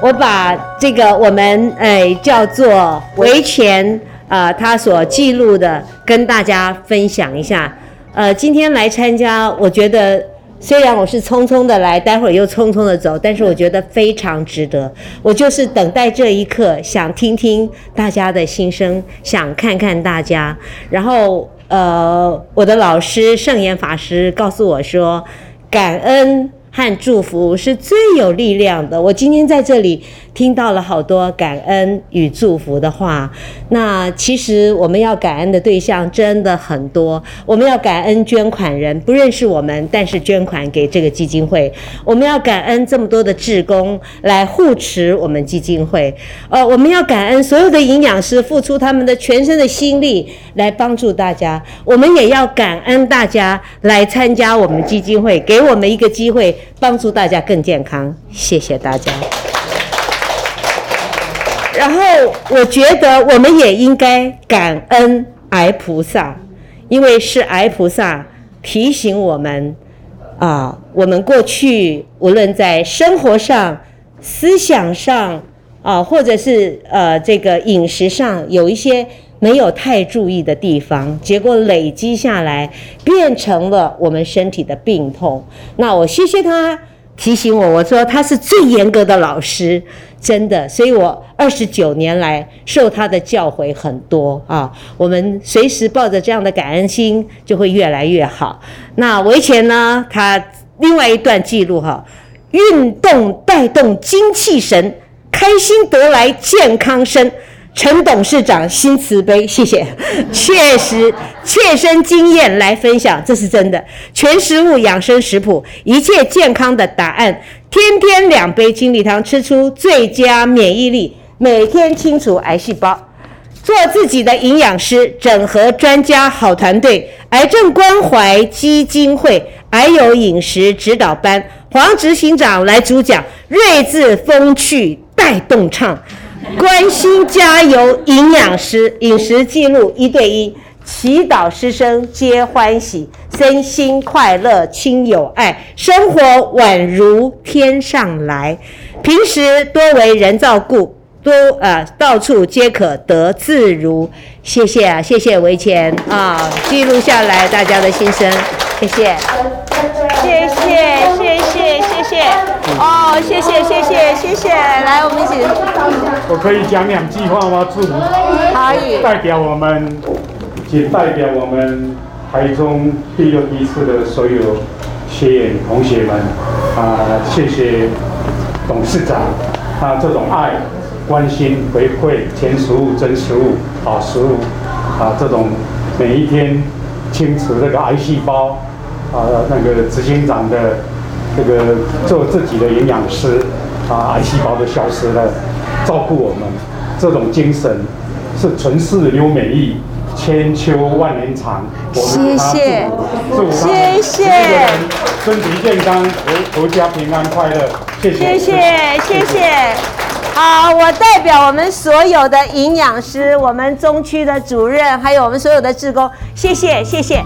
我把这个我们哎叫做维权啊，他所记录的跟大家分享一下。呃，今天来参加，我觉得虽然我是匆匆的来，待会儿又匆匆的走，但是我觉得非常值得。我就是等待这一刻，想听听大家的心声，想看看大家。然后呃，我的老师圣严法师告诉我说，感恩。和祝福是最有力量的。我今天在这里听到了好多感恩与祝福的话。那其实我们要感恩的对象真的很多。我们要感恩捐款人，不认识我们，但是捐款给这个基金会。我们要感恩这么多的志工来护持我们基金会。呃，我们要感恩所有的营养师付出他们的全身的心力来帮助大家。我们也要感恩大家来参加我们基金会，给我们一个机会。帮助大家更健康，谢谢大家。然后我觉得我们也应该感恩癌菩萨，因为是癌菩萨提醒我们啊，我们过去无论在生活上、思想上啊，或者是呃这个饮食上有一些。没有太注意的地方，结果累积下来，变成了我们身体的病痛。那我谢谢他提醒我，我说他是最严格的老师，真的，所以我二十九年来受他的教诲很多啊。我们随时抱着这样的感恩心，就会越来越好。那维前呢，他另外一段记录哈，运动带动精气神，开心得来健康身。陈董事长新慈悲，谢谢，确实切身经验来分享，这是真的。全食物养生食谱，一切健康的答案。天天两杯金力汤，吃出最佳免疫力，每天清除癌细胞。做自己的营养师，整合专家好团队，癌症关怀基金会癌友饮食指导班，黄执行长来主讲，睿智风趣带动唱。关心加油，营养师饮食记录一对一，祈祷师生皆欢喜，身心快乐，亲友爱，生活宛如天上来。平时多为人照顾，多呃，到处皆可得自如。谢谢啊，谢谢维钱啊，记录下来大家的心声，谢谢，谢谢，谢谢，谢谢。哦，谢谢谢谢谢谢，来我们一起。我可以讲两句话吗？祝福。可以。代表我们，仅代表我们台中第六批次的所有学员同学们啊，谢谢董事长啊，这种爱、关心、回馈，甜食物、真食物、好食物啊，这种每一天清除这个癌细胞啊，那个执行长的。这个做自己的营养师啊，癌细胞都消失了，照顾我们，这种精神是纯世留美意，千秋万年长。谢谢，谢谢，身体健康，国国家平安快乐。谢谢，谢谢，谢谢。好，我代表我们所有的营养师，我们中区的主任，还有我们所有的职工，谢谢，谢谢。